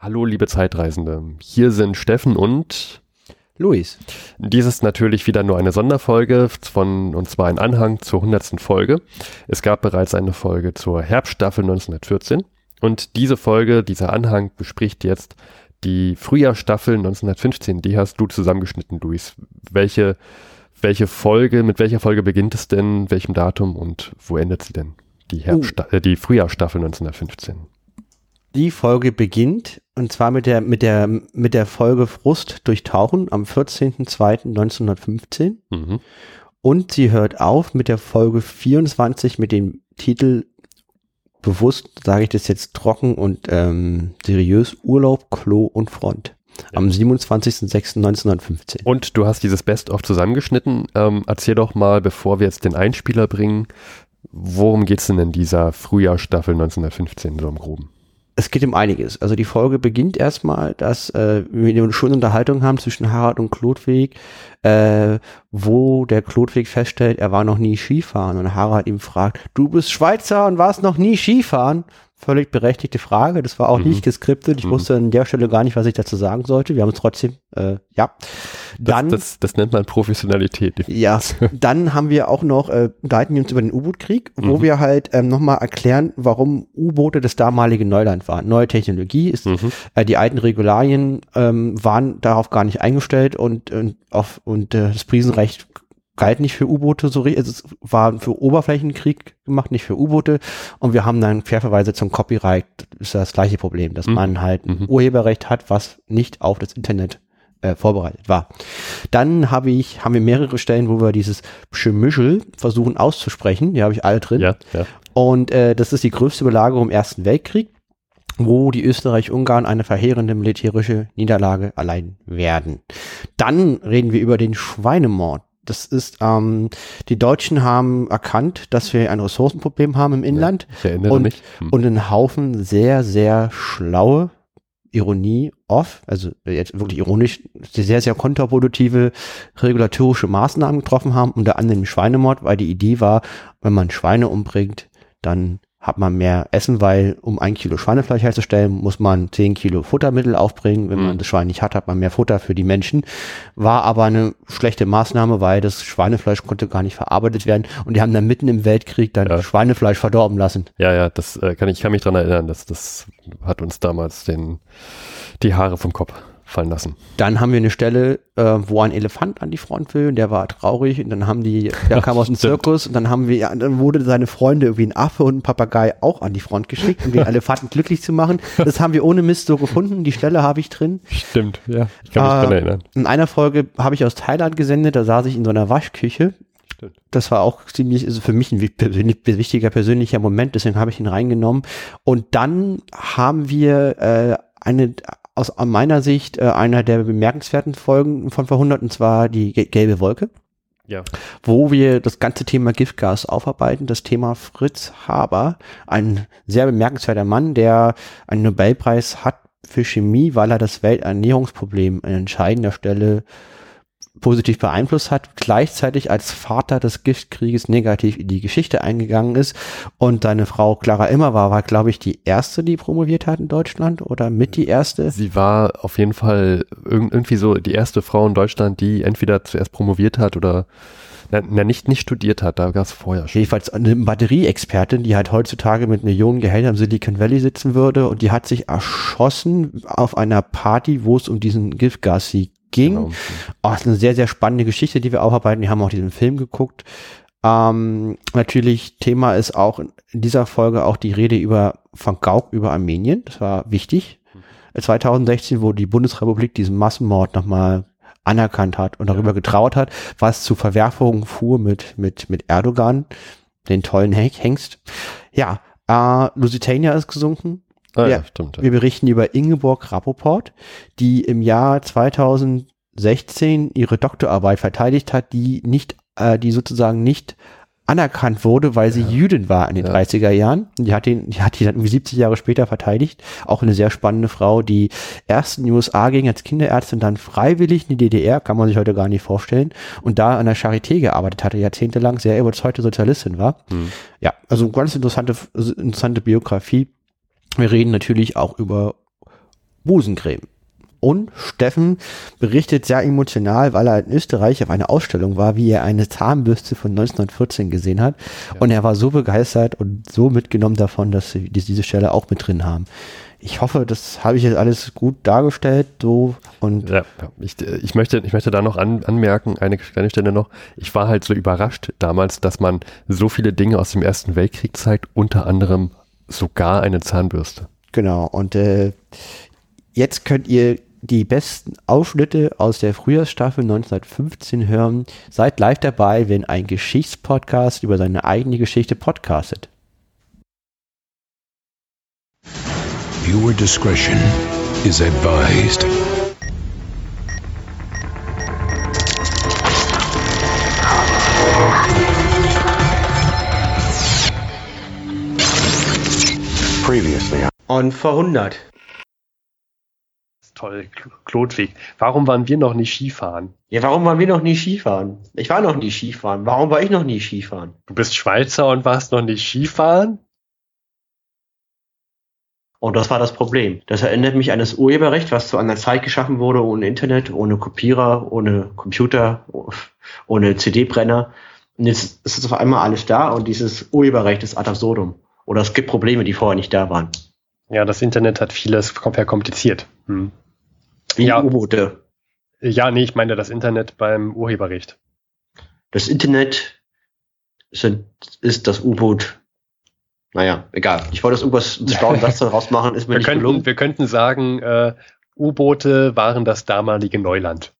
Hallo, liebe Zeitreisende. Hier sind Steffen und Luis. Dies ist natürlich wieder nur eine Sonderfolge von, und zwar ein Anhang zur 100. Folge. Es gab bereits eine Folge zur Herbststaffel 1914 und diese Folge, dieser Anhang bespricht jetzt die Frühjahrstaffel 1915. Die hast du zusammengeschnitten, Luis. Welche, welche Folge, mit welcher Folge beginnt es denn, welchem Datum und wo endet sie denn? Die, Herbststa uh. äh, die Frühjahrstaffel 1915. Die Folge beginnt und zwar mit der mit der mit der Folge Frust durchtauchen am 14.02.1915 mhm. und sie hört auf mit der Folge 24 mit dem Titel bewusst sage ich das jetzt trocken und ähm, seriös Urlaub, Klo und Front am 27.06.1915. Und du hast dieses Best-of zusammengeschnitten. Ähm, erzähl doch mal, bevor wir jetzt den Einspieler bringen, worum geht es denn in dieser Frühjahrstaffel 1915 so im Groben? Es geht um einiges. Also die Folge beginnt erstmal, dass äh, wir eine schöne Unterhaltung haben zwischen Harald und Klodwig, äh, wo der Klodwig feststellt, er war noch nie Skifahren und Harald ihm fragt, du bist Schweizer und warst noch nie Skifahren? völlig berechtigte Frage. Das war auch mhm. nicht geskriptet. Ich mhm. wusste an der Stelle gar nicht, was ich dazu sagen sollte. Wir haben es trotzdem, äh, ja. Dann, das, das, das, nennt man Professionalität. Ja, dann haben wir auch noch, äh, leiten wir uns über den U-Boot-Krieg, wo mhm. wir halt ähm, nochmal erklären, warum U-Boote das damalige Neuland waren. Neue Technologie ist, mhm. äh, die alten Regularien ähm, waren darauf gar nicht eingestellt und, und, auf, und äh, das Prisenrecht galt nicht für U-Boote so richtig, also es war für Oberflächenkrieg gemacht, nicht für U-Boote und wir haben dann Querverweise zum Copyright, ist das gleiche Problem, dass mhm. man halt ein mhm. Urheberrecht hat, was nicht auf das Internet äh, vorbereitet war. Dann habe ich, haben wir mehrere Stellen, wo wir dieses Schemischel versuchen auszusprechen, die habe ich alle drin. Ja, ja. Und äh, das ist die größte Belagerung im Ersten Weltkrieg wo die Österreich-Ungarn eine verheerende militärische Niederlage allein werden. Dann reden wir über den Schweinemord das ist, ähm, die Deutschen haben erkannt, dass wir ein Ressourcenproblem haben im Inland. Ja, ich erinnere und, mich. Hm. Und einen Haufen sehr, sehr schlaue Ironie off, also jetzt wirklich ironisch, sehr, sehr kontraproduktive regulatorische Maßnahmen getroffen haben, unter anderem Schweinemord, weil die Idee war, wenn man Schweine umbringt, dann hat man mehr Essen, weil um ein Kilo Schweinefleisch herzustellen, muss man zehn Kilo Futtermittel aufbringen. Wenn mhm. man das Schwein nicht hat, hat man mehr Futter für die Menschen. War aber eine schlechte Maßnahme, weil das Schweinefleisch konnte gar nicht verarbeitet werden. Und die haben dann mitten im Weltkrieg dann ja. Schweinefleisch verdorben lassen. Ja, ja, das äh, kann ich kann mich dran erinnern. Das, das hat uns damals den, die Haare vom Kopf fallen lassen. Dann haben wir eine Stelle, äh, wo ein Elefant an die Front will und der war traurig und dann haben die, der kam aus dem Zirkus und dann haben wir, ja, dann wurde seine Freunde irgendwie ein Affe und ein Papagei auch an die Front geschickt, um den Elefanten glücklich zu machen. Das haben wir ohne Mist so gefunden. Die Stelle habe ich drin. Stimmt, ja. Ich kann mich äh, dran erinnern. In einer Folge habe ich aus Thailand gesendet, da saß ich in so einer Waschküche das war auch ziemlich, also für mich ein wichtiger persönlicher Moment, deswegen habe ich ihn reingenommen. Und dann haben wir äh, eine aus meiner Sicht äh, einer der bemerkenswerten Folgen von Verhundert, und zwar die gelbe Wolke. Ja. Wo wir das ganze Thema Giftgas aufarbeiten, das Thema Fritz Haber, ein sehr bemerkenswerter Mann, der einen Nobelpreis hat für Chemie, weil er das Welternährungsproblem an entscheidender Stelle positiv beeinflusst hat, gleichzeitig als Vater des Giftkrieges negativ in die Geschichte eingegangen ist. Und seine Frau Clara Immer war, war glaube ich, die erste, die promoviert hat in Deutschland oder mit die erste. Sie war auf jeden Fall irgendwie so die erste Frau in Deutschland, die entweder zuerst promoviert hat oder na, na nicht, nicht studiert hat, da gab es vorher schon. Jedenfalls eine Batterieexpertin, die halt heutzutage mit Millionen Gehältern im Silicon Valley sitzen würde und die hat sich erschossen auf einer Party, wo es um diesen Giftgas-Sieg ging. Genau. Oh, ist eine sehr, sehr spannende Geschichte, die wir aufarbeiten. Wir haben auch diesen Film geguckt. Ähm, natürlich Thema ist auch in dieser Folge auch die Rede über von Gauck über Armenien. Das war wichtig. 2016, wo die Bundesrepublik diesen Massenmord nochmal anerkannt hat und darüber getrauert hat, was zu Verwerfungen fuhr mit, mit, mit Erdogan, den tollen Hengst. Ja, äh, Lusitania ist gesunken. Ah, ja, stimmt. Ja. Wir berichten über Ingeborg Rappoport, die im Jahr 2016 ihre Doktorarbeit verteidigt hat, die nicht, äh, die sozusagen nicht anerkannt wurde, weil sie ja. Jüdin war in den ja. 30er Jahren. Die hat ihn, die hat die dann irgendwie 70 Jahre später verteidigt. Auch eine sehr spannende Frau, die erst in die USA ging als Kinderärztin, dann freiwillig in die DDR, kann man sich heute gar nicht vorstellen, und da an der Charité gearbeitet hatte, jahrzehntelang, sehr überzeugte Sozialistin war. Hm. Ja, also ganz interessante, interessante Biografie. Wir reden natürlich auch über Busencreme. Und Steffen berichtet sehr emotional, weil er in Österreich auf einer Ausstellung war, wie er eine Zahnbürste von 1914 gesehen hat. Ja. Und er war so begeistert und so mitgenommen davon, dass sie diese Stelle auch mit drin haben. Ich hoffe, das habe ich jetzt alles gut dargestellt. So und ja, ich, ich, möchte, ich möchte da noch an, anmerken, eine kleine Stelle noch. Ich war halt so überrascht damals, dass man so viele Dinge aus dem Ersten Weltkrieg zeigt, unter anderem sogar eine Zahnbürste. Genau. Und äh, jetzt könnt ihr die besten Ausschnitte aus der Frühjahrsstaffel 1915 hören. Seid live dabei, wenn ein Geschichtspodcast über seine eigene Geschichte podcastet. Viewer discretion is advised. Previously. On 100 toll, Klotwig. Warum waren wir noch nie Skifahren? Ja, warum waren wir noch nie Skifahren? Ich war noch nie Skifahren. Warum war ich noch nie Skifahren? Du bist Schweizer und warst noch nie Skifahren? Und das war das Problem. Das erinnert mich an das Urheberrecht, was zu einer Zeit geschaffen wurde, ohne Internet, ohne Kopierer, ohne Computer, ohne CD-Brenner. Und jetzt ist es auf einmal alles da und dieses Urheberrecht ist ad absurdum. Oder es gibt Probleme, die vorher nicht da waren. Ja, das Internet hat vieles verkompliziert. Hm. Ja. U-Boote. Ja, nee, ich meine das Internet beim Urheberrecht. Das Internet sind, ist das U-Boot. Naja, egal. Ich wollte das irgendwas einen schlauen Satz daraus machen, ist mir wir nicht könnten, gelungen. Wir könnten sagen, äh, U-Boote waren das damalige Neuland.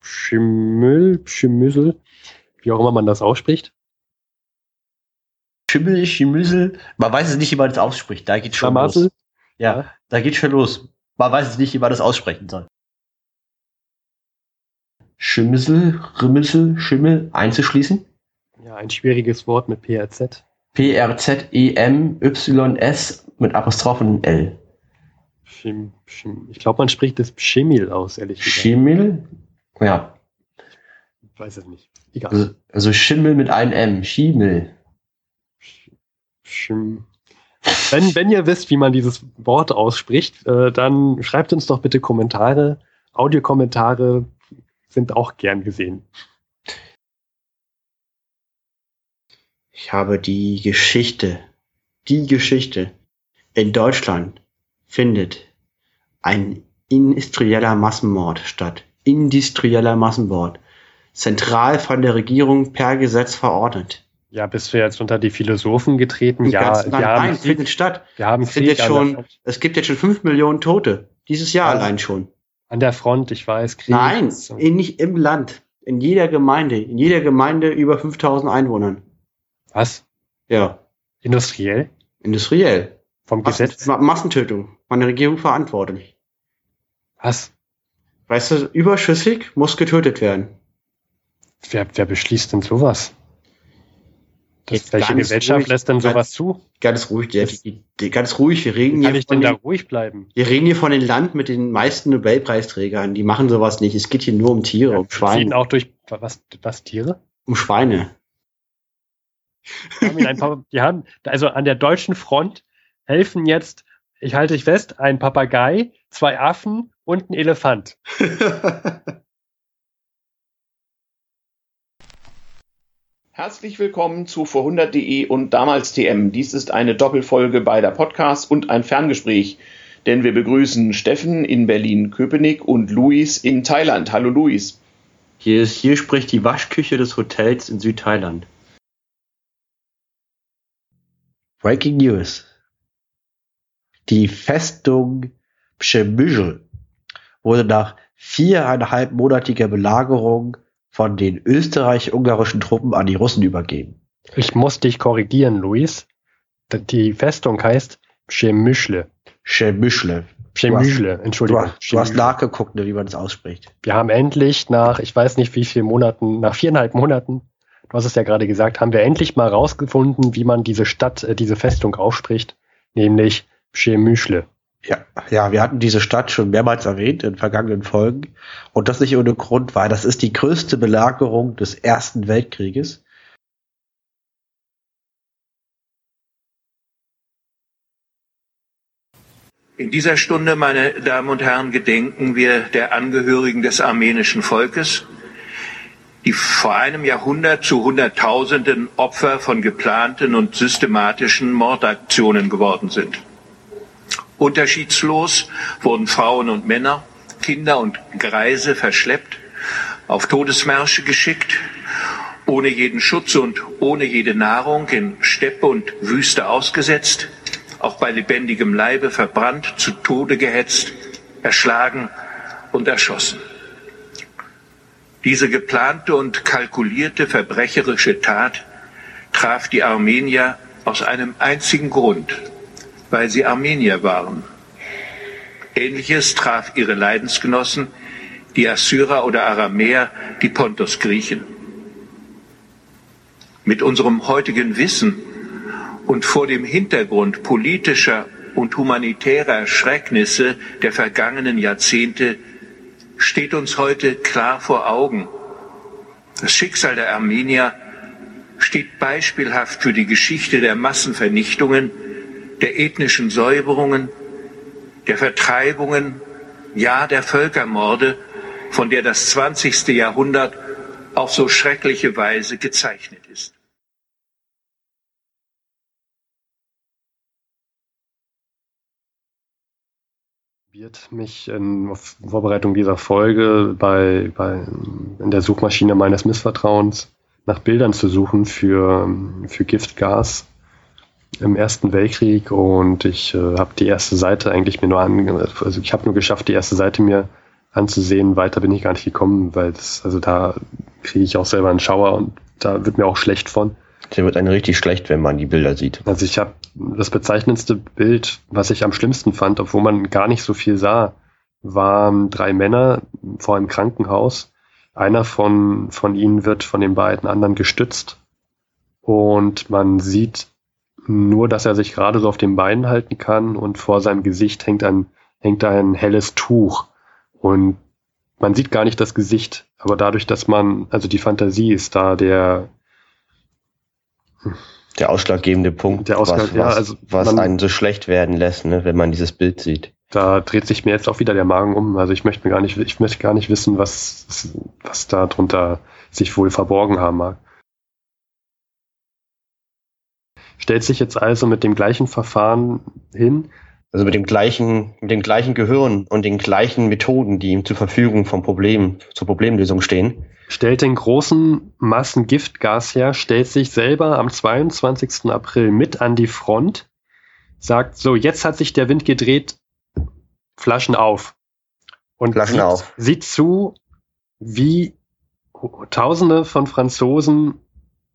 Schimmel, Schimmüsel, wie auch immer man das ausspricht. Schimmel, Schimmüsel, man weiß es nicht, wie man das ausspricht, da geht schon Schlamassel. los. Ja, da geht schon los. Man weiß es nicht, wie man das aussprechen soll. Schimmissel, Rimmissel, Schimmel einzuschließen? Ja, ein schwieriges Wort mit PRZ. P-R-Z-E-M-Y-S mit Apostroph und L. Schim, Schim. Ich glaube, man spricht das Schimmel aus, ehrlich gesagt. Schimmel? Ja. Ich weiß es nicht. Egal. Also, also Schimmel mit einem M. Schimmel. Schim wenn, wenn ihr wisst, wie man dieses Wort ausspricht, äh, dann schreibt uns doch bitte Kommentare. Audiokommentare sind auch gern gesehen. Ich habe die Geschichte, die Geschichte. In Deutschland findet ein industrieller Massenmord statt. Industrieller Massenmord. Zentral von der Regierung per Gesetz verordnet. Ja, bist du jetzt unter die Philosophen getreten? ja, wir nein, haben nein, Krieg, statt. Wir haben es, Krieg jetzt schon, es gibt jetzt schon fünf Millionen Tote. Dieses Jahr also, allein schon. An der Front, ich weiß. Krieg nein, in, nicht im Land. In jeder Gemeinde. In jeder Gemeinde über 5000 Einwohnern. Was? Ja. Industriell? Industriell. Vom Gesetz? Massentötung. Von der Regierung verantwortlich. Was? Weißt du, überschüssig muss getötet werden. Wer, wer beschließt denn sowas? Das, welche Gesellschaft ruhig, lässt denn sowas ganz, zu? Ganz ruhig, die, ganz ruhig. Wir reden kann ich denn den, da ruhig bleiben? Wir reden hier von dem Land mit den meisten Nobelpreisträgern. Die machen sowas nicht. Es geht hier nur um Tiere, ja, um Schweine. auch durch was, was Tiere? Um Schweine. Paar, die haben also an der deutschen Front helfen jetzt, ich halte dich fest, ein Papagei, zwei Affen und ein Elefant. Herzlich willkommen zu vorhundert.de und damals TM. Dies ist eine Doppelfolge beider Podcasts und ein Ferngespräch, denn wir begrüßen Steffen in Berlin-Köpenick und Luis in Thailand. Hallo Luis. Hier, ist, hier spricht die Waschküche des Hotels in Südthailand. Breaking News. Die Festung Przemysl wurde nach viereinhalbmonatiger Belagerung von den österreich-ungarischen Truppen an die Russen übergeben. Ich muss dich korrigieren, Luis. Die Festung heißt Przemyśle. Przemyśle. Przemyśle, Entschuldigung. Du hast, du hast nachgeguckt, ne, wie man das ausspricht. Wir haben endlich nach, ich weiß nicht wie viele Monaten, nach viereinhalb Monaten, du hast es ja gerade gesagt, haben wir endlich mal rausgefunden, wie man diese Stadt, äh, diese Festung ausspricht, nämlich Przemyśle. Ja, ja, wir hatten diese Stadt schon mehrmals erwähnt in vergangenen Folgen. Und das nicht ohne Grund, weil das ist die größte Belagerung des Ersten Weltkrieges. In dieser Stunde, meine Damen und Herren, gedenken wir der Angehörigen des armenischen Volkes, die vor einem Jahrhundert zu Hunderttausenden Opfer von geplanten und systematischen Mordaktionen geworden sind. Unterschiedslos wurden Frauen und Männer, Kinder und Greise verschleppt, auf Todesmärsche geschickt, ohne jeden Schutz und ohne jede Nahrung in Steppe und Wüste ausgesetzt, auch bei lebendigem Leibe verbrannt, zu Tode gehetzt, erschlagen und erschossen. Diese geplante und kalkulierte verbrecherische Tat traf die Armenier aus einem einzigen Grund, weil sie Armenier waren. Ähnliches traf ihre Leidensgenossen, die Assyrer oder Aramäer, die Pontos-Griechen. Mit unserem heutigen Wissen und vor dem Hintergrund politischer und humanitärer Schrecknisse der vergangenen Jahrzehnte steht uns heute klar vor Augen. Das Schicksal der Armenier steht beispielhaft für die Geschichte der Massenvernichtungen, der ethnischen Säuberungen, der Vertreibungen, ja der Völkermorde, von der das 20. Jahrhundert auf so schreckliche Weise gezeichnet ist. Wird mich in Vorbereitung dieser Folge bei, bei in der Suchmaschine meines Missvertrauens nach Bildern zu suchen für, für Giftgas im Ersten Weltkrieg und ich äh, habe die erste Seite eigentlich mir nur an, also ich habe nur geschafft, die erste Seite mir anzusehen. Weiter bin ich gar nicht gekommen, weil das, also da kriege ich auch selber einen Schauer und da wird mir auch schlecht von. Dir wird einem richtig schlecht, wenn man die Bilder sieht. Also ich habe das bezeichnendste Bild, was ich am schlimmsten fand, obwohl man gar nicht so viel sah, waren drei Männer vor einem Krankenhaus. Einer von, von ihnen wird von den beiden anderen gestützt und man sieht nur, dass er sich gerade so auf den Beinen halten kann und vor seinem Gesicht hängt ein, hängt ein helles Tuch. Und man sieht gar nicht das Gesicht, aber dadurch, dass man, also die Fantasie ist da der der ausschlaggebende Punkt, der Ausschlag, was, ja, also was man, einen so schlecht werden lässt, ne, wenn man dieses Bild sieht. Da dreht sich mir jetzt auch wieder der Magen um. Also ich möchte mir gar nicht, ich möchte gar nicht wissen, was, was da drunter sich wohl verborgen haben mag. Stellt sich jetzt also mit dem gleichen Verfahren hin, also mit dem gleichen, mit dem gleichen Gehirn und den gleichen Methoden, die ihm zur Verfügung vom Problem, zur Problemlösung stehen. Stellt den großen Massen Giftgas her, stellt sich selber am 22. April mit an die Front, sagt so, jetzt hat sich der Wind gedreht, Flaschen auf. Und Flaschen sieht, auf. sieht zu, wie Tausende von Franzosen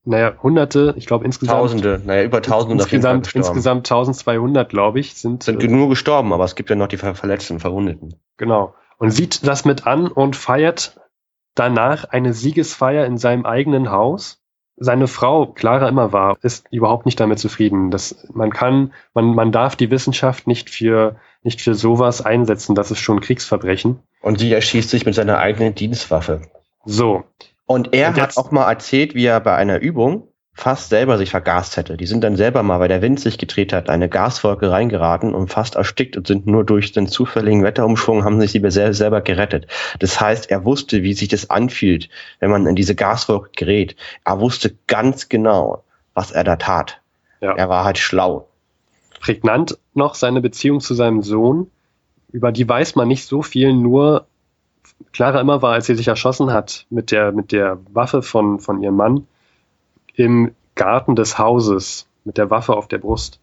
naja, hunderte, ich glaube insgesamt. Tausende, naja, über tausende insgesamt, insgesamt 1200, glaube ich, sind. Sind äh, nur gestorben, aber es gibt ja noch die Verletzten, Verwundeten. Genau. Und sieht das mit an und feiert danach eine Siegesfeier in seinem eigenen Haus. Seine Frau, Clara immer war, ist überhaupt nicht damit zufrieden. dass man kann, man, man darf die Wissenschaft nicht für, nicht für sowas einsetzen. Das ist schon Kriegsverbrechen. Und sie erschießt sich mit seiner eigenen Dienstwaffe. So. Und er und hat auch mal erzählt, wie er bei einer Übung fast selber sich vergast hätte. Die sind dann selber mal, weil der Wind sich gedreht hat, eine Gaswolke reingeraten und fast erstickt und sind nur durch den zufälligen Wetterumschwung haben sich sie selber gerettet. Das heißt, er wusste, wie sich das anfühlt, wenn man in diese Gaswolke gerät. Er wusste ganz genau, was er da tat. Ja. Er war halt schlau. Prägnant noch seine Beziehung zu seinem Sohn. Über die weiß man nicht so viel, nur Clara immer war, als sie sich erschossen hat mit der, mit der Waffe von, von ihrem Mann im Garten des Hauses mit der Waffe auf der Brust,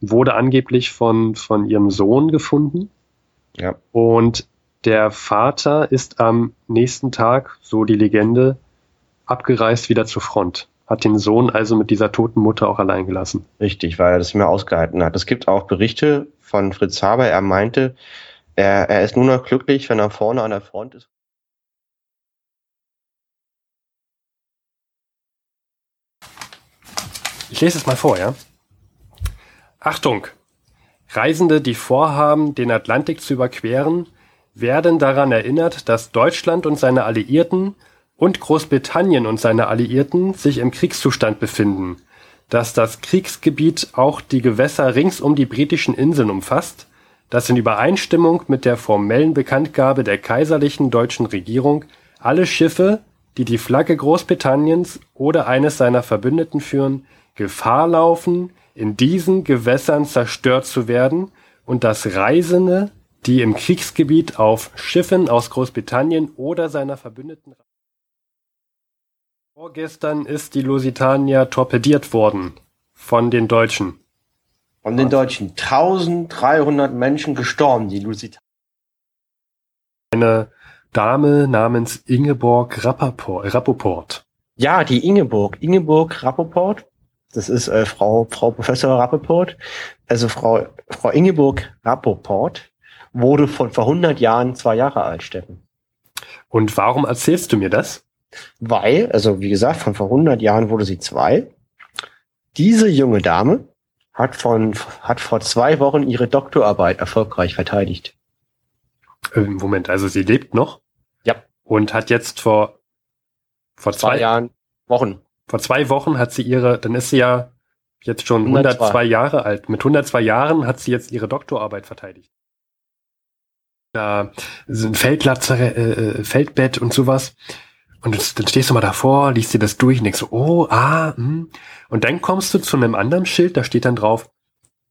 wurde angeblich von, von ihrem Sohn gefunden. Ja. Und der Vater ist am nächsten Tag, so die Legende, abgereist wieder zur Front. Hat den Sohn also mit dieser toten Mutter auch allein gelassen. Richtig, weil er das mehr ausgehalten hat. Es gibt auch Berichte von Fritz Haber, er meinte, er, er ist nur noch glücklich, wenn er vorne an der Front ist. Ich lese es mal vor, ja? Achtung! Reisende, die vorhaben, den Atlantik zu überqueren, werden daran erinnert, dass Deutschland und seine Alliierten und Großbritannien und seine Alliierten sich im Kriegszustand befinden, dass das Kriegsgebiet auch die Gewässer rings um die britischen Inseln umfasst, dass in Übereinstimmung mit der formellen Bekanntgabe der kaiserlichen deutschen Regierung alle Schiffe, die die Flagge Großbritanniens oder eines seiner Verbündeten führen, Gefahr laufen, in diesen Gewässern zerstört zu werden und dass Reisende, die im Kriegsgebiet auf Schiffen aus Großbritannien oder seiner Verbündeten Vorgestern ist die Lusitania torpediert worden von den Deutschen. Von den Deutschen. 1300 Menschen gestorben, die Lusitania. Eine Dame namens Ingeborg Rappaport. Rappaport. Ja, die Ingeborg. Ingeborg Rappaport. Das ist äh, Frau, Frau Professor Rappaport. Also Frau, Frau Ingeborg Rappaport wurde von vor 100 Jahren zwei Jahre alt, Steffen. Und warum erzählst du mir das? Weil, also wie gesagt, von vor 100 Jahren wurde sie zwei. Diese junge Dame hat von, hat vor zwei Wochen ihre Doktorarbeit erfolgreich verteidigt. Äh, Moment, also sie lebt noch? Ja. Und hat jetzt vor, vor zwei, Zwei Jahren, Wochen. vor zwei Wochen hat sie ihre, dann ist sie ja jetzt schon 102. 102 Jahre alt. Mit 102 Jahren hat sie jetzt ihre Doktorarbeit verteidigt. Da sind Feldlatzer, äh, äh, Feldbett und sowas. Und dann stehst du mal davor, liest dir das durch und denkst so, oh, ah, hm. Und dann kommst du zu einem anderen Schild, da steht dann drauf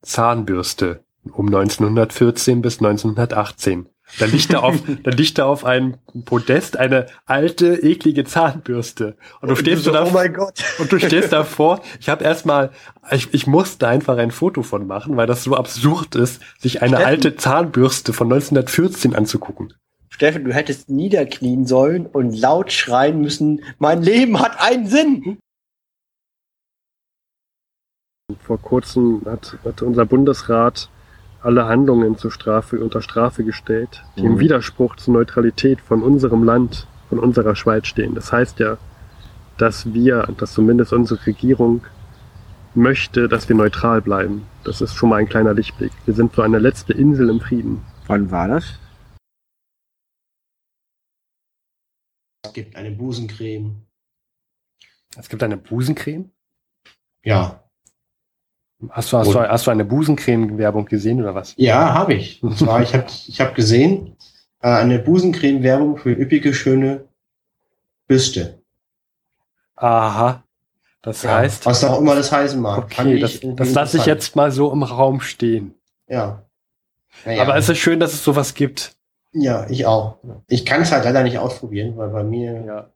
Zahnbürste um 1914 bis 1918. Da liegt da auf, da liegt da auf einem Podest eine alte, eklige Zahnbürste. Und du stehst so, da, oh mein Gott. und du stehst davor. Ich habe erstmal, ich, ich musste einfach ein Foto von machen, weil das so absurd ist, sich eine alte Zahnbürste von 1914 anzugucken. Steffen, du hättest niederknien sollen und laut schreien müssen, mein Leben hat einen Sinn. Vor kurzem hat, hat unser Bundesrat alle Handlungen zur Strafe, unter Strafe gestellt, die im Mhm. Widerspruch zur Neutralität von unserem Land, von unserer Schweiz stehen. Das heißt ja, dass wir, dass zumindest unsere Regierung möchte, dass wir neutral bleiben. Das ist schon mal ein kleiner Lichtblick. Wir sind so eine letzte Insel im Frieden. Wann war das? Es gibt eine Busencreme. Es gibt eine Busencreme. Ja. Hast du, hast, du, hast du eine Busencreme-Werbung gesehen oder was? Ja, habe ich. Und zwar, ich habe ich hab gesehen, äh, eine Busencreme-Werbung für üppige, schöne Büste. Aha. Das Ja, heißt, was auch immer das heißen mag. Okay, das, das lasse ich jetzt mal so im Raum stehen. Ja. Naja. Aber es ist schön, dass es sowas gibt. Ja, ich auch. Ich kann es halt leider nicht ausprobieren, weil bei mir Ja.